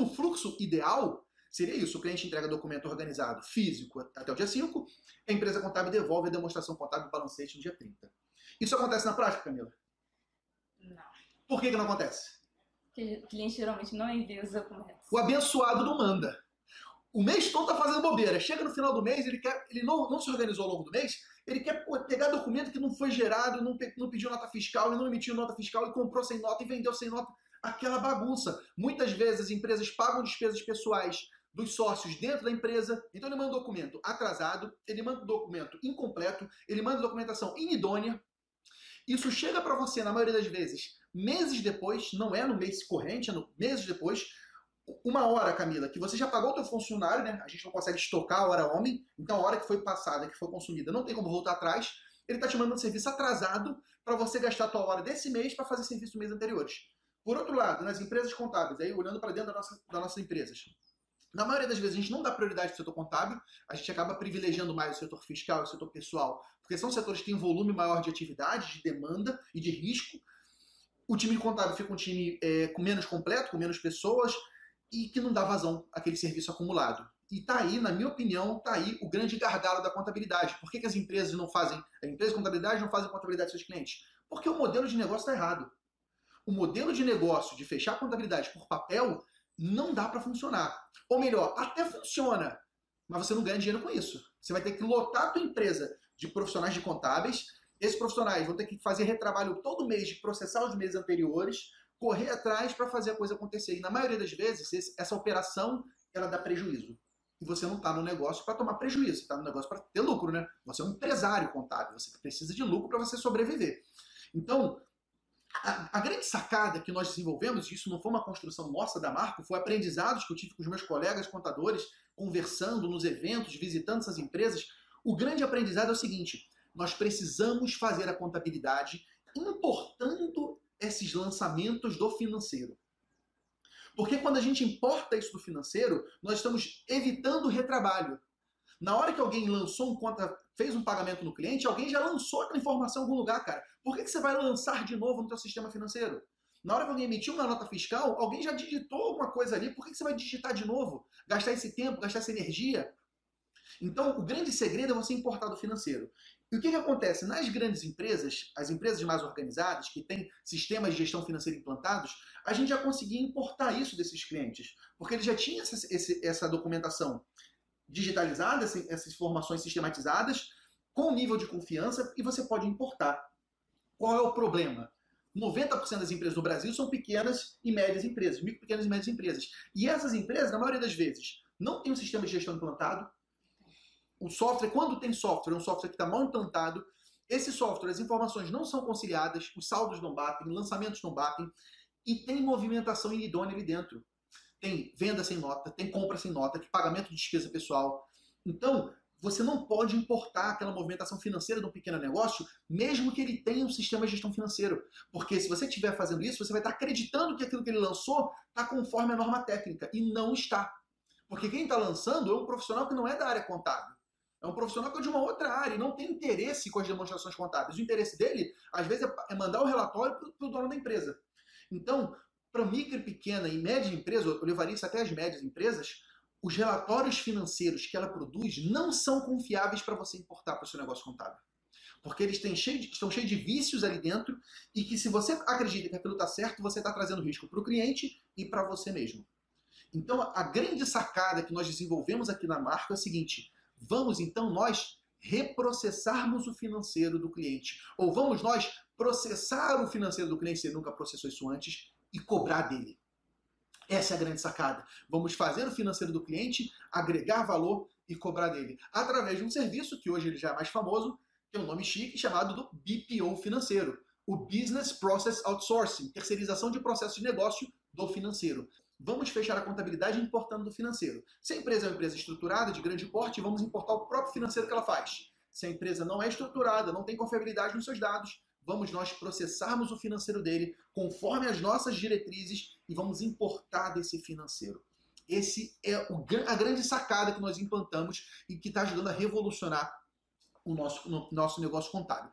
Então, o fluxo ideal seria isso: o cliente entrega documento organizado físico até o dia 5, a empresa contábil devolve a demonstração contábil e balancete no dia 30. Isso acontece na prática, Camila? Não. Por que, que não acontece? Porque o cliente geralmente não envia os documentos. O abençoado não manda. O mês todo tá fazendo bobeira. Chega no final do mês, ele quer, ele não, não se organizou ao longo do mês, ele quer pegar documento que não foi gerado, não, não pediu nota fiscal e não emitiu nota fiscal e comprou sem nota e vendeu sem nota. Aquela bagunça. Muitas vezes as empresas pagam despesas pessoais dos sócios dentro da empresa. Então ele manda um documento atrasado, ele manda um documento incompleto, ele manda documentação inidônea. Isso chega para você, na maioria das vezes, meses depois, não é no mês corrente, é no meses depois. Uma hora, Camila, que você já pagou o teu funcionário, né? A gente não consegue estocar a hora homem, então a hora que foi passada, que foi consumida, não tem como voltar atrás. Ele está te mandando serviço atrasado para você gastar a tua hora desse mês para fazer serviço do mês anteriores. Por outro lado, nas empresas contábeis, aí olhando para dentro da nossa, das nossas empresas, na maioria das vezes a gente não dá prioridade para o setor contábil, a gente acaba privilegiando mais o setor fiscal e o setor pessoal, porque são setores que têm um volume maior de atividade, de demanda e de risco. O time de contábil fica um time é, com menos completo, com menos pessoas e que não dá vazão àquele serviço acumulado. E tá aí, na minha opinião, tá aí o grande gargalo da contabilidade. Por que, que as empresas não fazem, as empresas de contabilidade não fazem contabilidade dos seus clientes? Porque o modelo de negócio está errado. O modelo de negócio de fechar contabilidade por papel não dá para funcionar. Ou melhor, até funciona, mas você não ganha dinheiro com isso. Você vai ter que lotar a tua empresa de profissionais de contábeis. Esses profissionais vão ter que fazer retrabalho todo mês de processar os meses anteriores, correr atrás para fazer a coisa acontecer. E na maioria das vezes, essa operação ela dá prejuízo. E você não está no negócio para tomar prejuízo, está no negócio para ter lucro, né? Você é um empresário contábil, você precisa de lucro para você sobreviver. Então, a, a, grande sacada que nós desenvolvemos, e isso não foi uma construção nossa da marca, foi aprendizados que eu tive com os meus colegas contadores, conversando nos eventos, visitando essas empresas. O grande aprendizado é o seguinte: nós precisamos fazer a contabilidade importando esses lançamentos do financeiro. Porque quando a gente importa isso do financeiro, nós estamos evitando o retrabalho. Na hora que alguém lançou um conta, fez um pagamento no cliente, alguém já lançou aquela informação em algum lugar, cara. Por que, que você vai lançar de novo no teu sistema financeiro? Na hora que alguém emitiu uma nota fiscal, alguém já digitou alguma coisa ali, por que, que você vai digitar de novo? Gastar esse tempo, gastar essa energia? Então, o grande segredo é você importar do financeiro. E o que, que acontece? Nas grandes empresas, as empresas mais organizadas, que têm sistemas de gestão financeira implantados, a gente já conseguia importar isso desses clientes, porque ele já tinha essa, essa documentação digitalizada, essas informações sistematizadas, com nível de confiança, e você pode importar. Qual é o problema? 90% das empresas do Brasil são pequenas e médias empresas, micro, pequenas e médias empresas. E essas empresas, na maioria das vezes, não têm um sistema de gestão implantado, o software, quando tem software, é um software que está mal implantado, esse software, as informações não são conciliadas, os saldos não batem, lançamentos não batem, e tem movimentação inidônea ali dentro. Tem venda sem nota, tem compra sem nota, tem pagamento de despesa pessoal. Então, você não pode importar aquela movimentação financeira de um pequeno negócio, mesmo que ele tenha um sistema de gestão financeiro. Porque se você estiver fazendo isso, você vai estar acreditando que aquilo que ele lançou está conforme a norma técnica. E não está. Porque quem está lançando é um profissional que não é da área contábil. É um profissional que é de uma outra área e não tem interesse com as demonstrações contábeis. O interesse dele, às vezes, é mandar o relatório para o dono da empresa. Então, para micro, pequena e média empresa, eu levaria isso até as médias empresas, os relatórios financeiros que ela produz não são confiáveis para você importar para o seu negócio contábil. Porque eles cheio de, estão cheios de vícios ali dentro e que se você acredita que aquilo está certo, você está trazendo risco para o cliente e para você mesmo. Então, a grande sacada que nós desenvolvemos aqui na marca é o seguinte: Vamos então nós reprocessarmos o financeiro do cliente. Ou vamos nós processar o financeiro do cliente, se nunca processou isso antes, e cobrar dele. Essa é a grande sacada. Vamos fazer o financeiro do cliente, agregar valor e cobrar dele. Através de um serviço que hoje ele já é mais famoso, tem um nome chique chamado do BPO financeiro. O Business Process Outsourcing, terceirização de processo de negócio do financeiro vamos fechar a contabilidade importando do financeiro. Se a empresa é uma empresa estruturada, de grande porte, vamos importar o próprio financeiro que ela faz. Se a empresa não é estruturada, não tem confiabilidade nos seus dados, vamos nós processarmos o financeiro dele conforme as nossas diretrizes e vamos importar desse financeiro. Esse é a grande sacada que nós implantamos e que está ajudando a revolucionar o nosso, no, nosso negócio contábil.